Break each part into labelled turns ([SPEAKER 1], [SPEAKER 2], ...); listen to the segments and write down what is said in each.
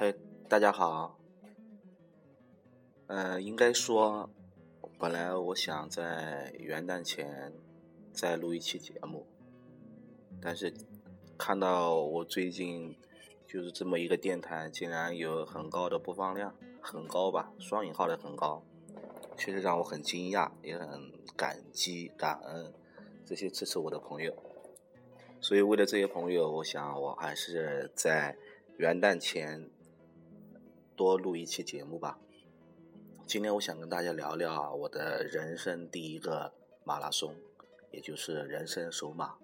[SPEAKER 1] 嘿，大家好。嗯，应该说，本来我想在元旦前再录一期节目，但是看到我最近就是这么一个电台，竟然有很高的播放量，很高吧，双引号的很高，确实让我很惊讶，也很感激、感恩这些支持我的朋友。所以为了这些朋友，我想我还是在元旦前。多录一期节目吧。今天我想跟大家聊聊我的人生第一个马拉松，也就是人生首马。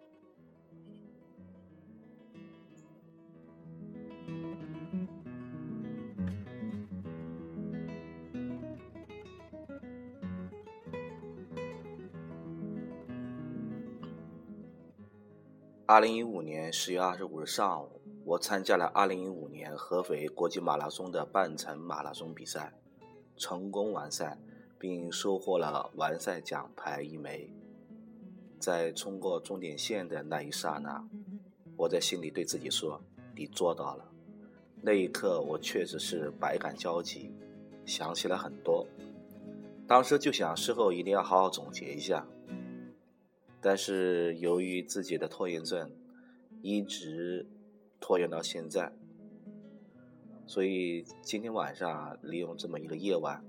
[SPEAKER 1] 二零一五年十月二十五日上午。我参加了2015年合肥国际马拉松的半程马拉松比赛，成功完赛，并收获了完赛奖牌一枚。在冲过终点线的那一刹那，我在心里对自己说：“你做到了。”那一刻，我确实是百感交集，想起了很多。当时就想事后一定要好好总结一下，但是由于自己的拖延症，一直。拖延到现在，所以今天晚上利用这么一个夜晚，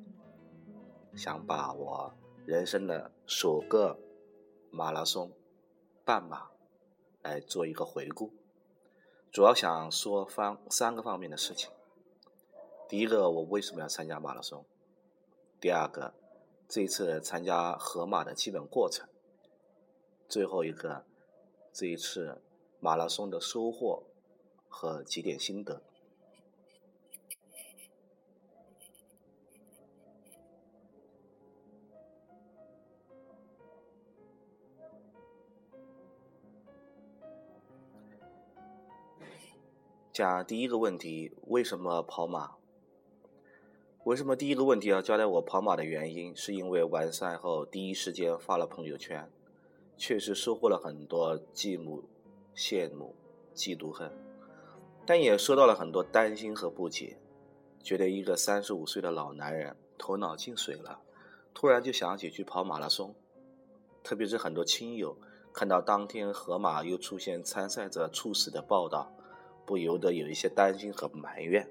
[SPEAKER 1] 想把我人生的首个马拉松半马来做一个回顾，主要想说方三个方面的事情。第一个，我为什么要参加马拉松？第二个，这一次参加河马的基本过程。最后一个，这一次马拉松的收获。和几点心得。讲第一个问题，为什么跑马？为什么第一个问题要交代我跑马的原因？是因为完赛后第一时间发了朋友圈，确实收获了很多羡慕、羡慕、嫉妒、恨。但也收到了很多担心和不解，觉得一个三十五岁的老男人头脑进水了，突然就想起去跑马拉松。特别是很多亲友看到当天河马又出现参赛者猝死的报道，不由得有一些担心和埋怨。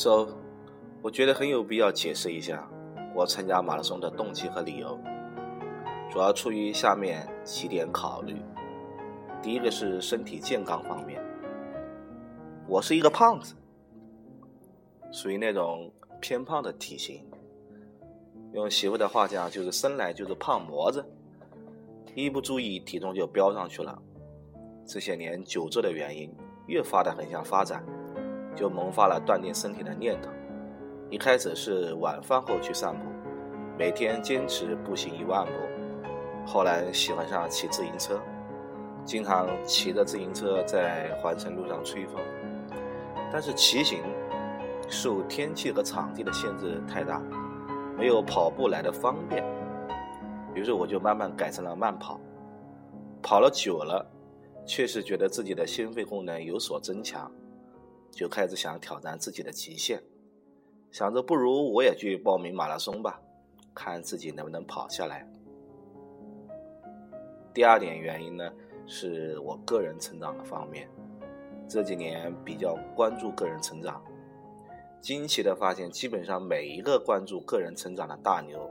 [SPEAKER 1] So，我觉得很有必要解释一下我参加马拉松的动机和理由，主要出于下面几点考虑。第一个是身体健康方面，我是一个胖子，属于那种偏胖的体型，用媳妇的话讲就是生来就是胖模子，一不注意体重就飙上去了。这些年久坐的原因，越发的很想发展。就萌发了锻炼身体的念头。一开始是晚饭后去散步，每天坚持步行一万步。后来喜欢上骑自行车，经常骑着自行车在环城路上吹风。但是骑行受天气和场地的限制太大，没有跑步来的方便。于是我就慢慢改成了慢跑。跑了久了，确实觉得自己的心肺功能有所增强。就开始想挑战自己的极限，想着不如我也去报名马拉松吧，看自己能不能跑下来。第二点原因呢，是我个人成长的方面，这几年比较关注个人成长，惊奇的发现，基本上每一个关注个人成长的大牛，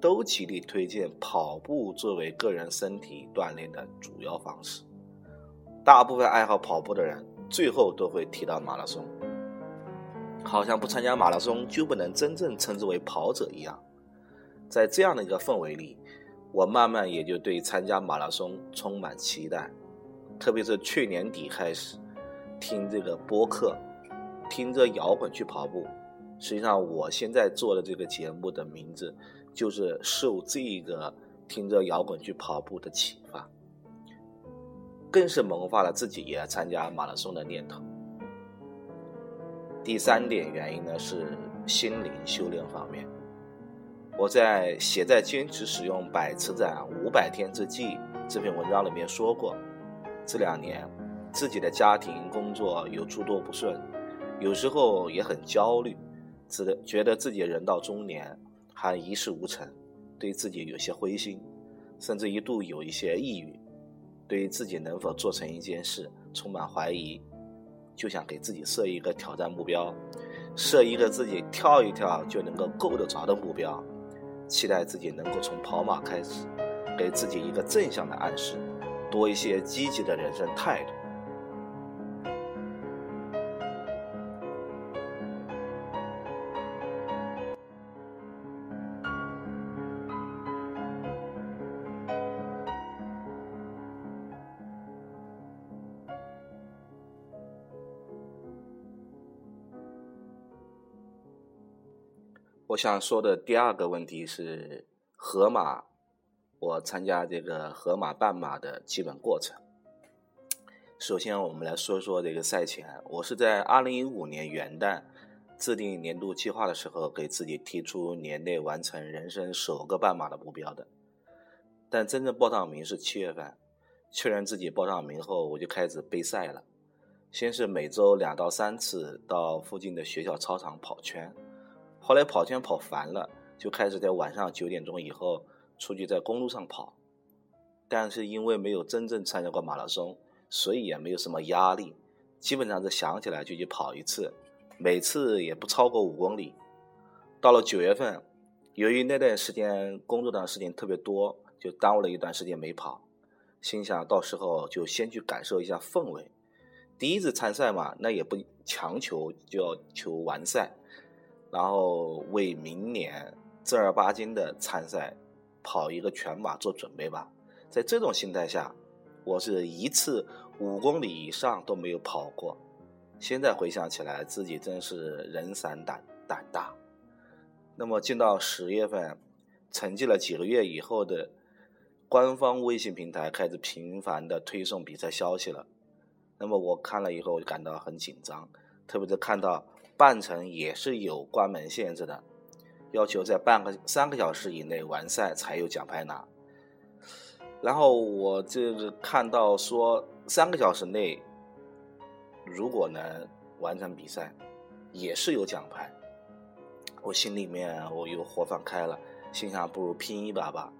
[SPEAKER 1] 都极力推荐跑步作为个人身体锻炼的主要方式。大部分爱好跑步的人。最后都会提到马拉松，好像不参加马拉松就不能真正称之为跑者一样。在这样的一个氛围里，我慢慢也就对参加马拉松充满期待。特别是去年底开始听这个播客，听着摇滚去跑步。实际上，我现在做的这个节目的名字就是受这个听着摇滚去跑步的启发。更是萌发了自己也要参加马拉松的念头。第三点原因呢是心灵修炼方面。我在《写在坚持使用百词斩五百天之际》这篇文章里面说过，这两年自己的家庭工作有诸多不顺，有时候也很焦虑，自觉得自己人到中年还一事无成，对自己有些灰心，甚至一度有一些抑郁，对于自己能否做成一件事充满怀疑。就想给自己设一个挑战目标，设一个自己跳一跳就能够够得着的目标，期待自己能够从跑马开始，给自己一个正向的暗示，多一些积极的人生态度。我想说的第二个问题是河马，我参加这个河马半马的基本过程。首先，我们来说说这个赛前，我是在二零一五年元旦制定年度计划的时候，给自己提出年内完成人生首个半马的目标的。但真正报上名是七月份，确认自己报上名后，我就开始备赛了。先是每周两到三次到附近的学校操场跑圈。后来跑圈跑烦了，就开始在晚上九点钟以后出去在公路上跑。但是因为没有真正参加过马拉松，所以也没有什么压力，基本上是想起来就去跑一次，每次也不超过五公里。到了九月份，由于那段时间工作的事情特别多，就耽误了一段时间没跑。心想到时候就先去感受一下氛围。第一次参赛嘛，那也不强求就要求完赛。然后为明年正儿八经的参赛跑一个全马做准备吧。在这种心态下，我是一次五公里以上都没有跑过。现在回想起来，自己真是人散胆胆大。那么进到十月份，沉寂了几个月以后的官方微信平台开始频繁的推送比赛消息了。那么我看了以后，我就感到很紧张，特别是看到。半程也是有关门限制的，要求在半个三个小时以内完赛才有奖牌拿。然后我这个看到说三个小时内如果能完成比赛，也是有奖牌。我心里面我又火放开了，心想不如拼一把吧。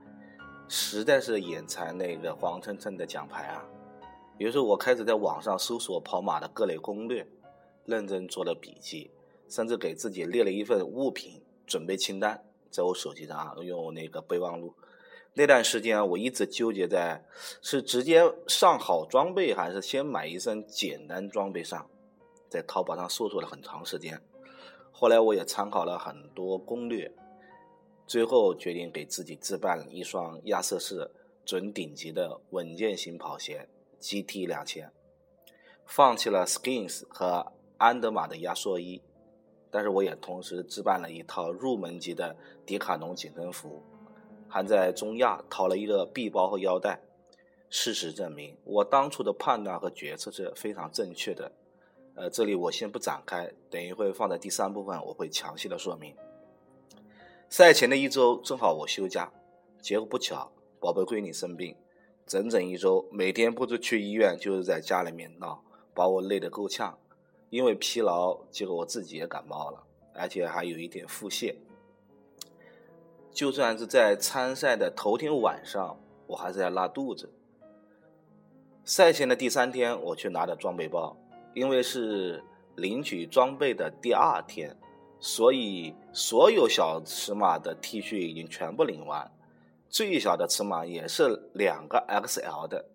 [SPEAKER 1] 实在是眼馋那个黄澄澄的奖牌啊！于是我开始在网上搜索跑马的各类攻略。认真做了笔记，甚至给自己列了一份物品准备清单，在我手机上，用那个备忘录。那段时间我一直纠结在是直接上好装备，还是先买一身简单装备上，在淘宝上搜索了很长时间。后来我也参考了很多攻略，最后决定给自己置办一双亚瑟士准顶级的稳健型跑鞋 GT 两千，放弃了 Skins 和。安德玛的压缩衣，但是我也同时置办了一套入门级的迪卡侬紧身服，还在中亚淘了一个臂包和腰带。事实证明，我当初的判断和决策是非常正确的。呃，这里我先不展开，等一会放在第三部分我会详细的说明。赛前的一周正好我休假，结果不巧，宝贝闺女生病，整整一周，每天不是去医院就是在家里面闹，把我累得够呛。因为疲劳，结果我自己也感冒了，而且还有一点腹泻。就算是在参赛的头天晚上，我还是在拉肚子。赛前的第三天，我去拿的装备包，因为是领取装备的第二天，所以所有小尺码的 T 恤已经全部领完，最小的尺码也是两个 XL 的。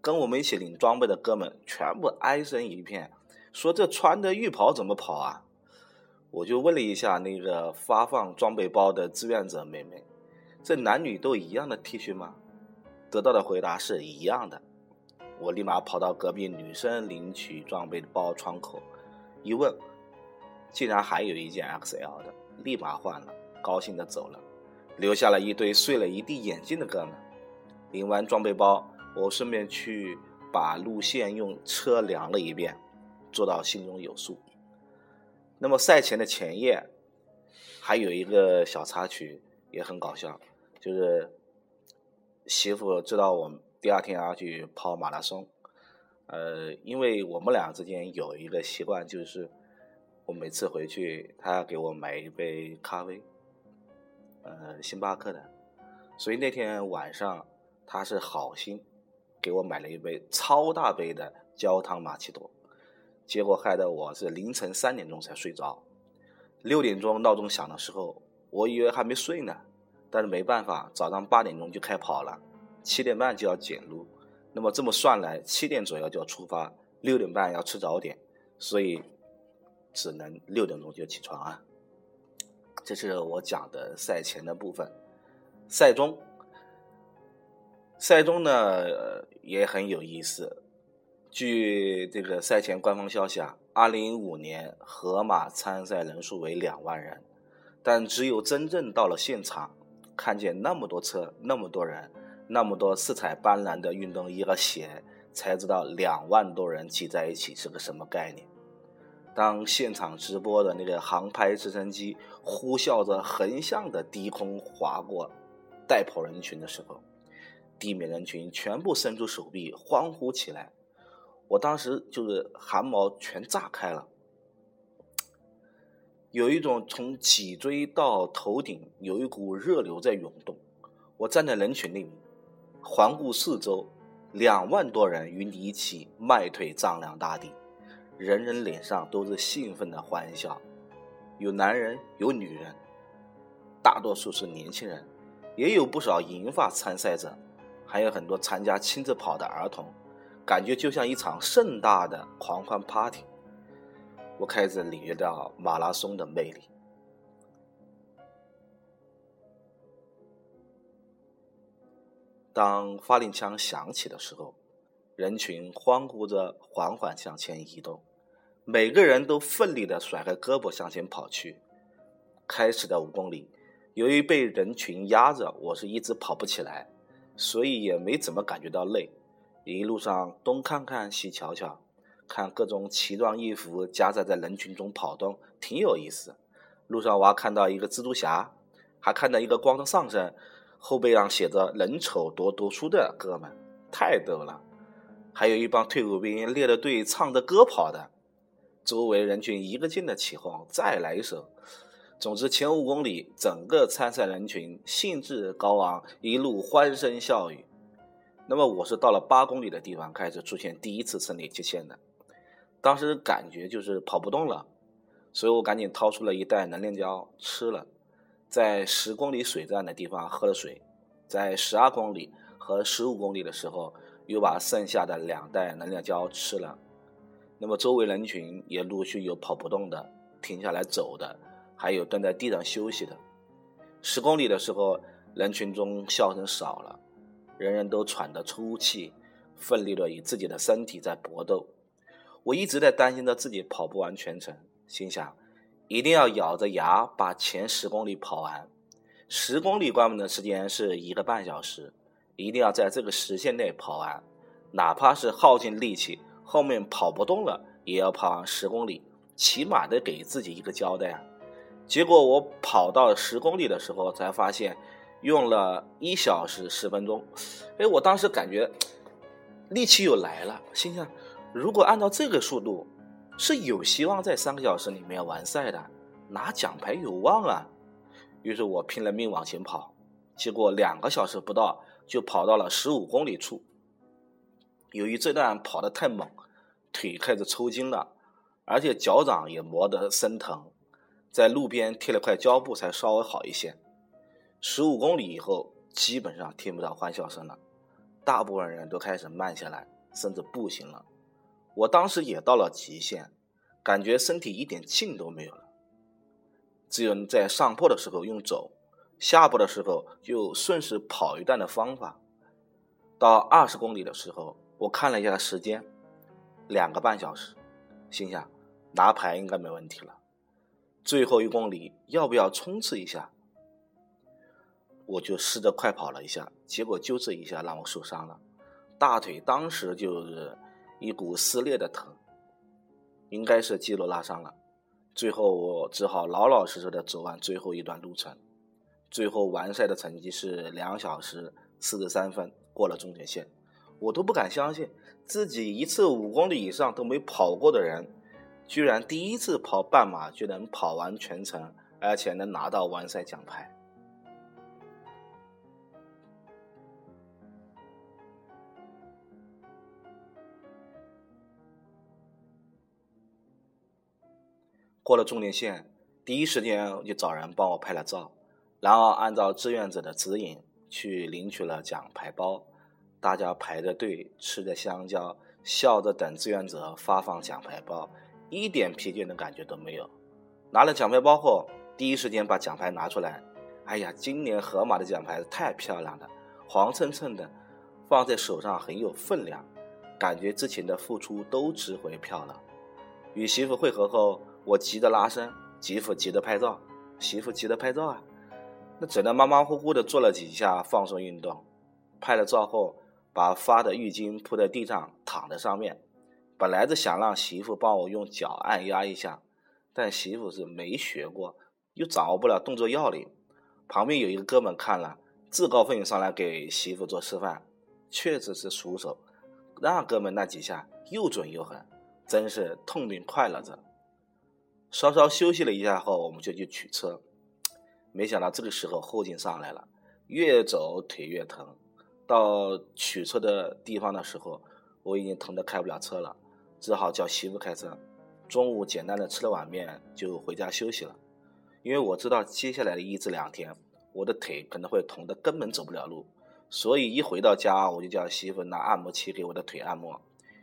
[SPEAKER 1] 跟我们一起领装备的哥们全部哀声一片。说这穿的浴袍怎么跑啊？我就问了一下那个发放装备包的志愿者妹妹，这男女都一样的 T 恤吗？得到的回答是一样的。我立马跑到隔壁女生领取装备包窗口，一问，竟然还有一件 XL 的，立马换了，高兴的走了，留下了一堆碎了一地眼镜的哥们。领完装备包，我顺便去把路线用车量了一遍。做到心中有数。那么赛前的前夜，还有一个小插曲也很搞笑，就是媳妇知道我第二天要去跑马拉松，呃，因为我们俩之间有一个习惯，就是我每次回去，他要给我买一杯咖啡，呃，星巴克的，所以那天晚上他是好心给我买了一杯超大杯的焦糖玛奇朵。结果害得我是凌晨三点钟才睡着，六点钟闹钟响的时候，我以为还没睡呢，但是没办法，早上八点钟就开跑了，七点半就要检录，那么这么算来，七点左右就要出发，六点半要吃早点，所以只能六点钟就起床啊。这是我讲的赛前的部分，赛中，赛中呢也很有意思。据这个赛前官方消息啊，二零一五年河马参赛人数为两万人，但只有真正到了现场，看见那么多车、那么多人、那么多色彩斑斓的运动衣和鞋，才知道两万多人挤在一起是个什么概念。当现场直播的那个航拍直升机呼啸着横向的低空划过带跑人群的时候，地面人群全部伸出手臂欢呼起来。我当时就是汗毛全炸开了，有一种从脊椎到头顶有一股热流在涌动。我站在人群里面，环顾四周，两万多人与你一起迈腿丈量大地，人人脸上都是兴奋的欢笑，有男人，有女人，大多数是年轻人，也有不少银发参赛者，还有很多参加亲子跑的儿童。感觉就像一场盛大的狂欢 party，我开始领略到马拉松的魅力。当发令枪响起的时候，人群欢呼着缓缓向前移动，每个人都奋力的甩开胳膊向前跑去。开始的五公里，由于被人群压着，我是一直跑不起来，所以也没怎么感觉到累。一路上东看看西瞧瞧，看各种奇装异服夹杂在人群中跑动，挺有意思。路上我还看到一个蜘蛛侠，还看到一个光着上身，后背上写着“人丑多读书”的哥们，太逗了。还有一帮退伍兵列着队唱着歌跑的，周围人群一个劲的起哄，再来一首。总之前五公里，整个参赛人群兴致高昂，一路欢声笑语。那么我是到了八公里的地方开始出现第一次生理期限的，当时感觉就是跑不动了，所以我赶紧掏出了一袋能量胶吃了，在十公里水站的地方喝了水，在十二公里和十五公里的时候又把剩下的两袋能量胶吃了。那么周围人群也陆续有跑不动的、停下来走的，还有蹲在地上休息的。十公里的时候，人群中笑声少了。人人都喘得粗气，奋力的与自己的身体在搏斗。我一直在担心着自己跑不完全程，心想一定要咬着牙把前十公里跑完。十公里关门的时间是一个半小时，一定要在这个时限内跑完，哪怕是耗尽力气，后面跑不动了，也要跑完十公里，起码得给自己一个交代啊！结果我跑到十公里的时候，才发现。用了一小时十分钟，哎，我当时感觉力气又来了，心想，如果按照这个速度，是有希望在三个小时里面完赛的，拿奖牌有望啊。于是我拼了命往前跑，结果两个小时不到就跑到了十五公里处。由于这段跑得太猛，腿开始抽筋了，而且脚掌也磨得生疼，在路边贴了块胶布才稍微好一些。十五公里以后，基本上听不到欢笑声了，大部分人都开始慢下来，甚至步行了。我当时也到了极限，感觉身体一点劲都没有了，只有在上坡的时候用走，下坡的时候就顺势跑一段的方法。到二十公里的时候，我看了一下时间，两个半小时，心想拿牌应该没问题了。最后一公里要不要冲刺一下？我就试着快跑了一下，结果就这一下让我受伤了，大腿当时就是一股撕裂的疼，应该是肌肉拉伤了。最后我只好老老实实的走完最后一段路程。最后完赛的成绩是两小时四十三分，过了终点线。我都不敢相信，自己一次五公里以上都没跑过的人，居然第一次跑半马就能跑完全程，而且能拿到完赛奖牌。过了终点线，第一时间就找人帮我拍了照，然后按照志愿者的指引去领取了奖牌包。大家排着队吃着香蕉，笑着等志愿者发放奖牌包，一点疲倦的感觉都没有。拿了奖牌包后，第一时间把奖牌拿出来。哎呀，今年河马的奖牌太漂亮了，黄蹭蹭的，放在手上很有分量，感觉之前的付出都值回票了。与媳妇会合后。我急得拉伸，媳妇急得拍照，媳妇急得拍照啊！那只能马马虎虎的做了几下放松运动。拍了照后，把发的浴巾铺在地上，躺在上面。本来是想让媳妇帮我用脚按压一下，但媳妇是没学过，又掌握不了动作要领。旁边有一个哥们看了，自告奋勇上来给媳妇做示范，确实是熟手。那哥们那几下又准又狠，真是痛并快乐着。稍稍休息了一下后，我们就去取车。没想到这个时候后劲上来了，越走腿越疼。到取车的地方的时候，我已经疼得开不了车了，只好叫媳妇开车。中午简单的吃了碗面，就回家休息了。因为我知道接下来的一至两天，我的腿可能会疼得根本走不了路，所以一回到家，我就叫媳妇拿按摩器给我的腿按摩。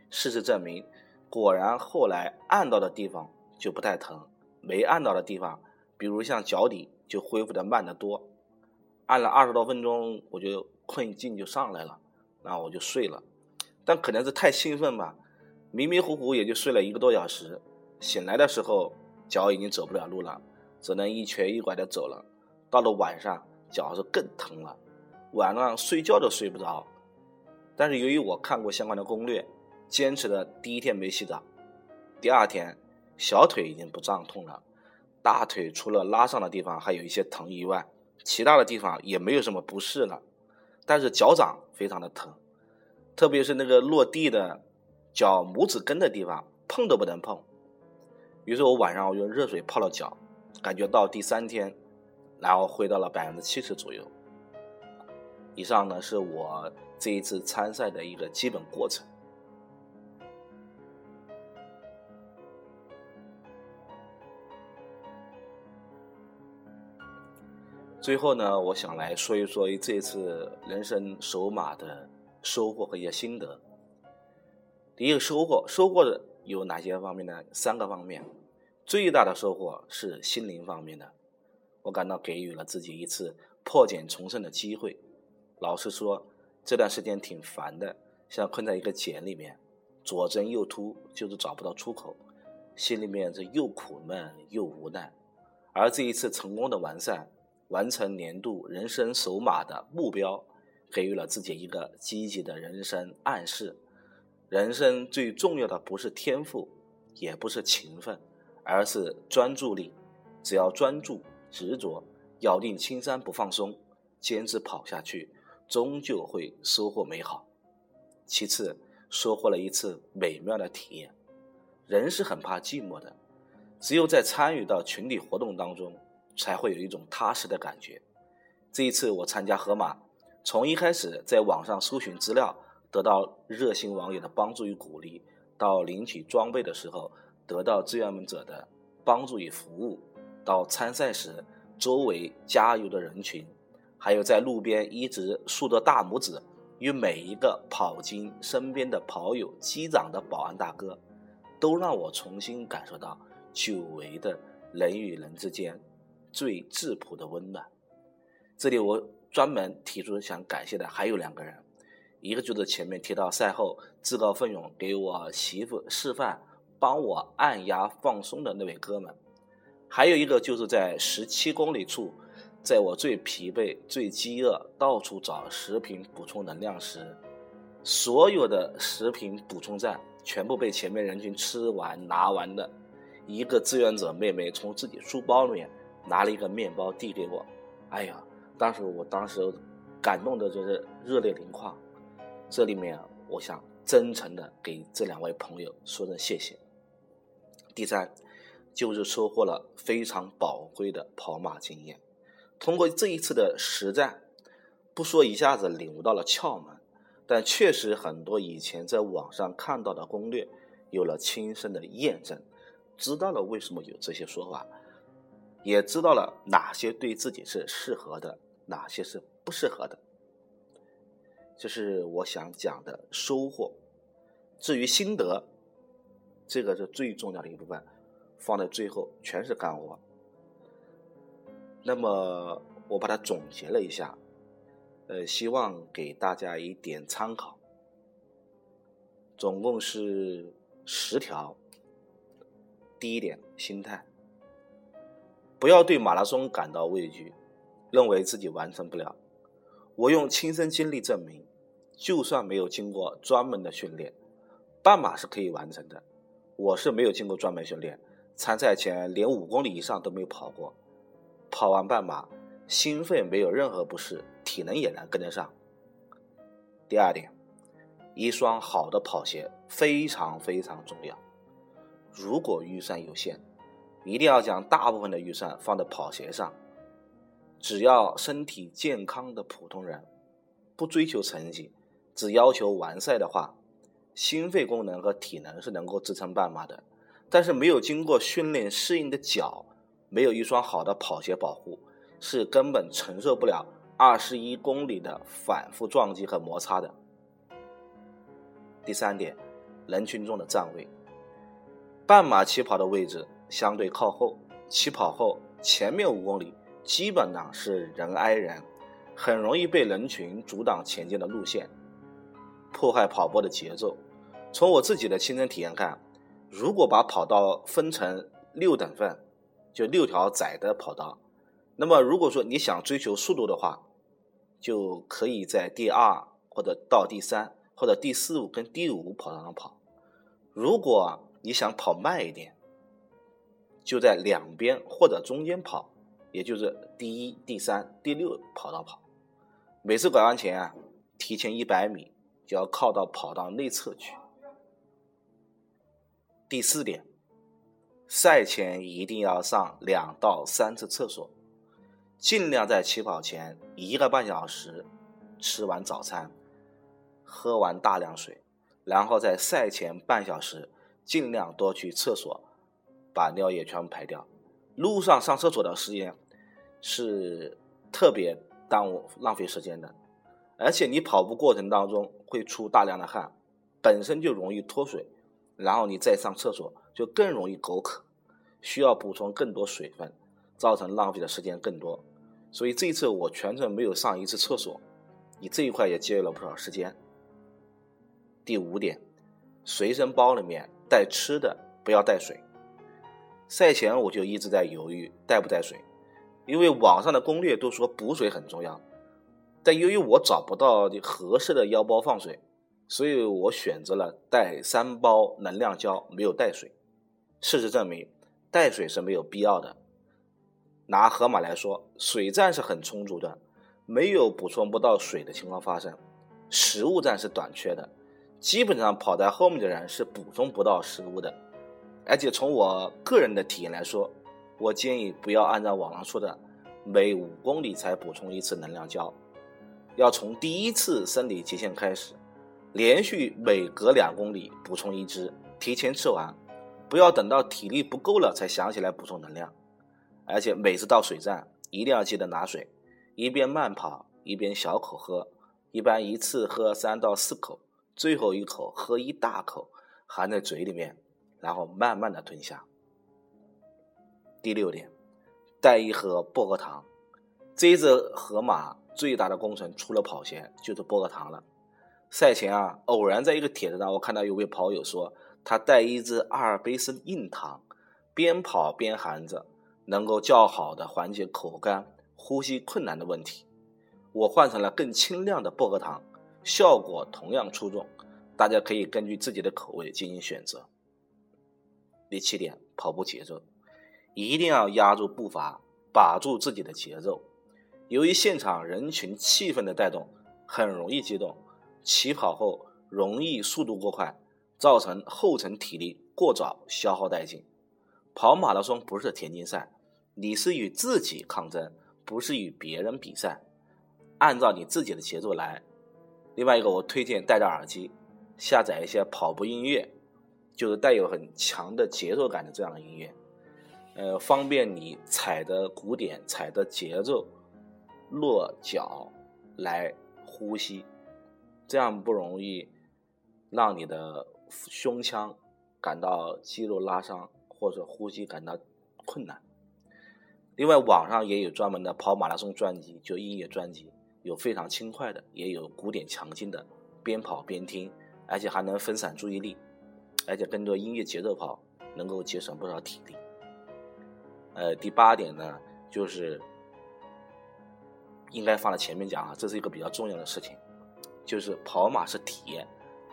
[SPEAKER 1] 事实证明，果然后来按到的地方。就不太疼，没按到的地方，比如像脚底，就恢复的慢得多。按了二十多分钟，我就困劲就上来了，然后我就睡了。但可能是太兴奋吧，迷迷糊糊也就睡了一个多小时。醒来的时候，脚已经走不了路了，只能一瘸一拐的走了。到了晚上，脚是更疼了，晚上睡觉都睡不着。但是由于我看过相关的攻略，坚持的第一天没洗澡，第二天。小腿已经不胀痛了，大腿除了拉伤的地方还有一些疼以外，其他的地方也没有什么不适了。但是脚掌非常的疼，特别是那个落地的脚拇指根的地方，碰都不能碰。于是我晚上我用热水泡了脚，感觉到第三天，然后回到了百分之七十左右。以上呢是我这一次参赛的一个基本过程。最后呢，我想来说一说这次人生首马的收获和一些心得。第一个收获，收获的有哪些方面呢？三个方面。最大的收获是心灵方面的，我感到给予了自己一次破茧重生的机会。老实说，这段时间挺烦的，像困在一个茧里面，左挣右突，就是找不到出口，心里面是又苦闷又无奈。而这一次成功的完善。完成年度人生首马的目标，给予了自己一个积极的人生暗示。人生最重要的不是天赋，也不是勤奋，而是专注力。只要专注、执着，咬定青山不放松，坚持跑下去，终究会收获美好。其次，收获了一次美妙的体验。人是很怕寂寞的，只有在参与到群体活动当中。才会有一种踏实的感觉。这一次我参加河马，从一开始在网上搜寻资料，得到热心网友的帮助与鼓励，到领取装备的时候得到志愿者的帮助与服务，到参赛时周围加油的人群，还有在路边一直竖着大拇指与每一个跑进身边的跑友击掌的保安大哥，都让我重新感受到久违的人与人之间。最质朴的温暖。这里我专门提出想感谢的还有两个人，一个就是前面提到赛后自告奋勇给我媳妇示范、帮我按压放松的那位哥们，还有一个就是在十七公里处，在我最疲惫、最饥饿、到处找食品补充能量时，所有的食品补充站全部被前面人群吃完拿完的，一个志愿者妹妹从自己书包里面拿了一个面包递给我，哎呀，当时我当时感动的就是热泪盈眶。这里面我想真诚的给这两位朋友说声谢谢。第三，就是收获了非常宝贵的跑马经验。通过这一次的实战，不说一下子领悟到了窍门，但确实很多以前在网上看到的攻略有了亲身的验证，知道了为什么有这些说法，也知道了哪些对自己是适合的，哪些是不适合的。这是我想讲的收获。至于心得，这个是最重要的一部分，放在最后全是干货。那么我把它总结了一下，呃，希望给大家一点参考。总共是十条。第一点，心态，不要对马拉松感到畏惧，认为自己完成不了。我用亲身经历证明，就算没有经过专门的训练，半马是可以完成的。我是没有经过专门训练，参赛前连五公里以上都没有跑过，跑完半马，心肺没有任何不适，体能也能跟得上。第二点，一双好的跑鞋非常非常重要。如果预算有限，一定要将大部分的预算放在跑鞋上。只要身体健康的普通人，不追求成绩，只要求完赛的话。心肺功能和体能是能够支撑半马的，但是没有经过训练适应的脚，没有一双好的跑鞋保护，是根本承受不了二十一公里的反复撞击和摩擦的。第三点，人群中的站位，半马起跑的位置相对靠后，起跑后前面五公里基本上是人挨人，很容易被人群阻挡前进的路线。破坏跑步的节奏。从我自己的亲身体验看，如果把跑道分成六等份，就六条窄的跑道，那么如果说你想追求速度的话，就可以在第二或者到第三或者第四五跟第五跑道上跑。如果你想跑慢一点，就在两边或者中间跑，也就是第一、第三、第六跑道跑。每次拐弯前啊，提前一百米。就要靠到跑道内侧去。第四点，赛前一定要上两到三次厕所，尽量在起跑前一个半小时吃完早餐，喝完大量水，然后在赛前半小时尽量多去厕所，把尿液全部排掉。路上上厕所的时间是特别耽误浪费时间的。而且你跑步过程当中会出大量的汗，本身就容易脱水，然后你再上厕所就更容易口渴，需要补充更多水分，造成浪费的时间更多。所以这一次我全程没有上一次厕所，你这一块也节约了不少时间。第五点，随身包里面带吃的，不要带水。赛前我就一直在犹豫带不带水，因为网上的攻略都说补水很重要。但由于我找不到合适的腰包放水，所以我选择了带三包能量胶，没有带水。事实证明，带水是没有必要的。拿河马来说，水站是很充足的，没有补充不到水的情况发生。食物站是短缺的，基本上跑在后面的人是补充不到食物的。而且从我个人的体验来说，我建议不要按照网上说的每五公里才补充一次能量胶。要从第一次生理极限开始，连续每隔两公里补充一支，提前吃完，不要等到体力不够了才想起来补充能量。而且每次到水站一定要记得拿水，一边慢跑一边小口喝，一般一次喝三到四口，最后一口喝一大口，含在嘴里面，然后慢慢的吞下。第六点，带一盒薄荷糖，这一只河马。最大的工程除了跑鞋就是薄荷糖了。赛前啊，偶然在一个帖子上，我看到有位跑友说，他带一只阿尔卑斯硬糖，边跑边含着，能够较好的缓解口干、呼吸困难的问题。我换成了更清亮的薄荷糖，效果同样出众。大家可以根据自己的口味进行选择。第七点，跑。步节奏，一定要压住步伐，把住自己的节奏。由于现场人群气氛的带动，很容易激动，起跑后容易速度过快，造成后程体力过早消耗殆尽。跑马拉松不是田径赛，你是与自己抗争，不是与别人比赛。按照你自己的节奏来。另外一个，我推荐戴着耳机，下载一些跑步音乐，就是带有很强的节奏感的这样的音乐，呃，方便你踩的鼓点、踩的节奏、落脚来呼吸，这样不容易让你的胸腔感到肌肉拉伤。或者呼吸感到困难。另外，网上也有专门的跑马拉松专辑，就音乐专辑，有非常轻快的，也有鼓点强劲的，边跑边听，而且还能分散注意力，而且跟着音乐节奏跑，能够节省不少体力。呃，第八点呢，就是应该放在前面讲啊，这是一个比较重要的事情，就是跑马是体验，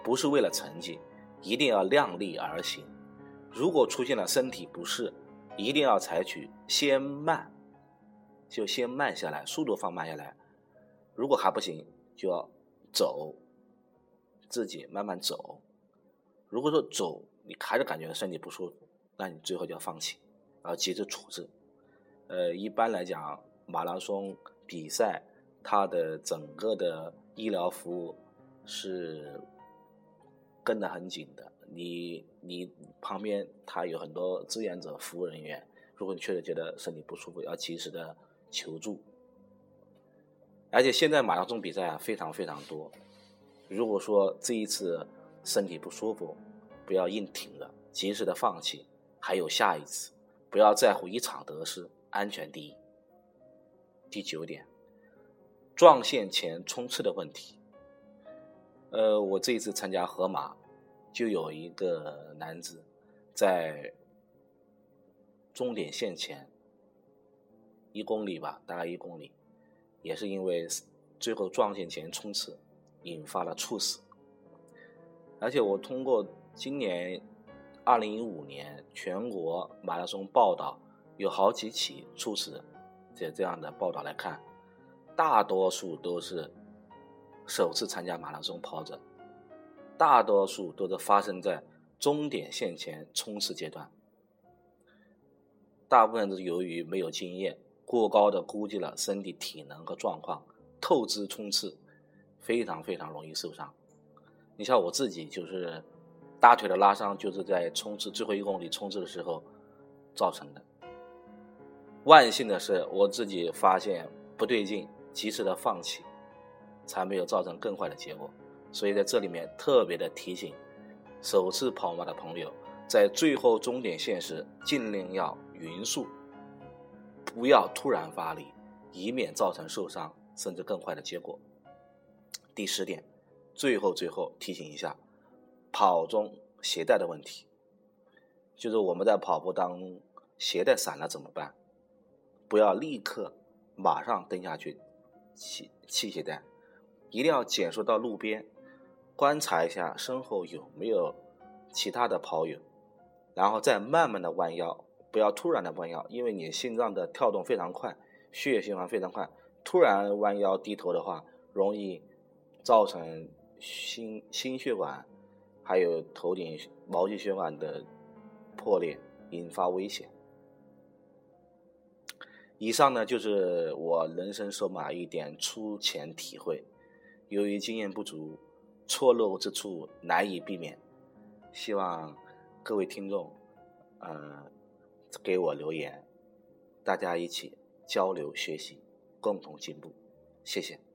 [SPEAKER 1] 不是为了成绩，一定要量力而行。如果出现了身体不适，一定要采取先慢，就先慢下来，速度放慢下来。如果还不行，就要走，自己慢慢走。如果说走你还是感觉身体不舒服，那你最后就要放弃，要及时处置。呃，一般来讲，马拉松比赛它的整个的医疗服务是跟得很紧的。你你旁边他有很多志愿者服务人员，如果你确实觉得身体不舒服，要及时的求助。而且现在马拉松比赛啊非常非常多，如果说这一次身体不舒服，不要硬挺着，及时的放弃，还有下一次，不要在乎一场得失，安全第一。第九点，撞线前冲刺的问题。呃，我这一次参加河马。就有一个男子在终点线前一公里吧，大概一公里，也是因为最后撞线前冲刺，引发了猝死。而且我通过今年二零一五年全国马拉松报道，有好几起猝死这这样的报道来看，大多数都是首次参加马拉松跑者。大多数都是发生在终点线前冲刺阶段，大部分是由于没有经验，过高的估计了身体体能和状况，透支冲刺，非常非常容易受伤。你像我自己就是大腿的拉伤，就是在冲刺最后一公里冲刺的时候造成的。万幸的是，我自己发现不对劲，及时的放弃，才没有造成更坏的结果。所以在这里面特别的提醒，首次跑马的朋友，在最后终点线时尽量要匀速，不要突然发力，以免造成受伤甚至更坏的结果。第十点，最后最后提醒一下，跑中鞋带的问题，就是我们在跑步当中鞋带散了怎么办？不要立刻马上蹬下去系系鞋带，一定要减速到路边。观察一下身后有没有其他的跑友，然后再慢慢的弯腰，不要突然的弯腰，因为你心脏的跳动非常快，血液循环非常快，突然弯腰低头的话，容易造成心心血管还有头顶毛细血管的破裂，引发危险。以上呢就是我人生手马一点粗浅体会，由于经验不足。错漏之处难以避免，希望各位听众，呃，给我留言，大家一起交流学习，共同进步，谢谢。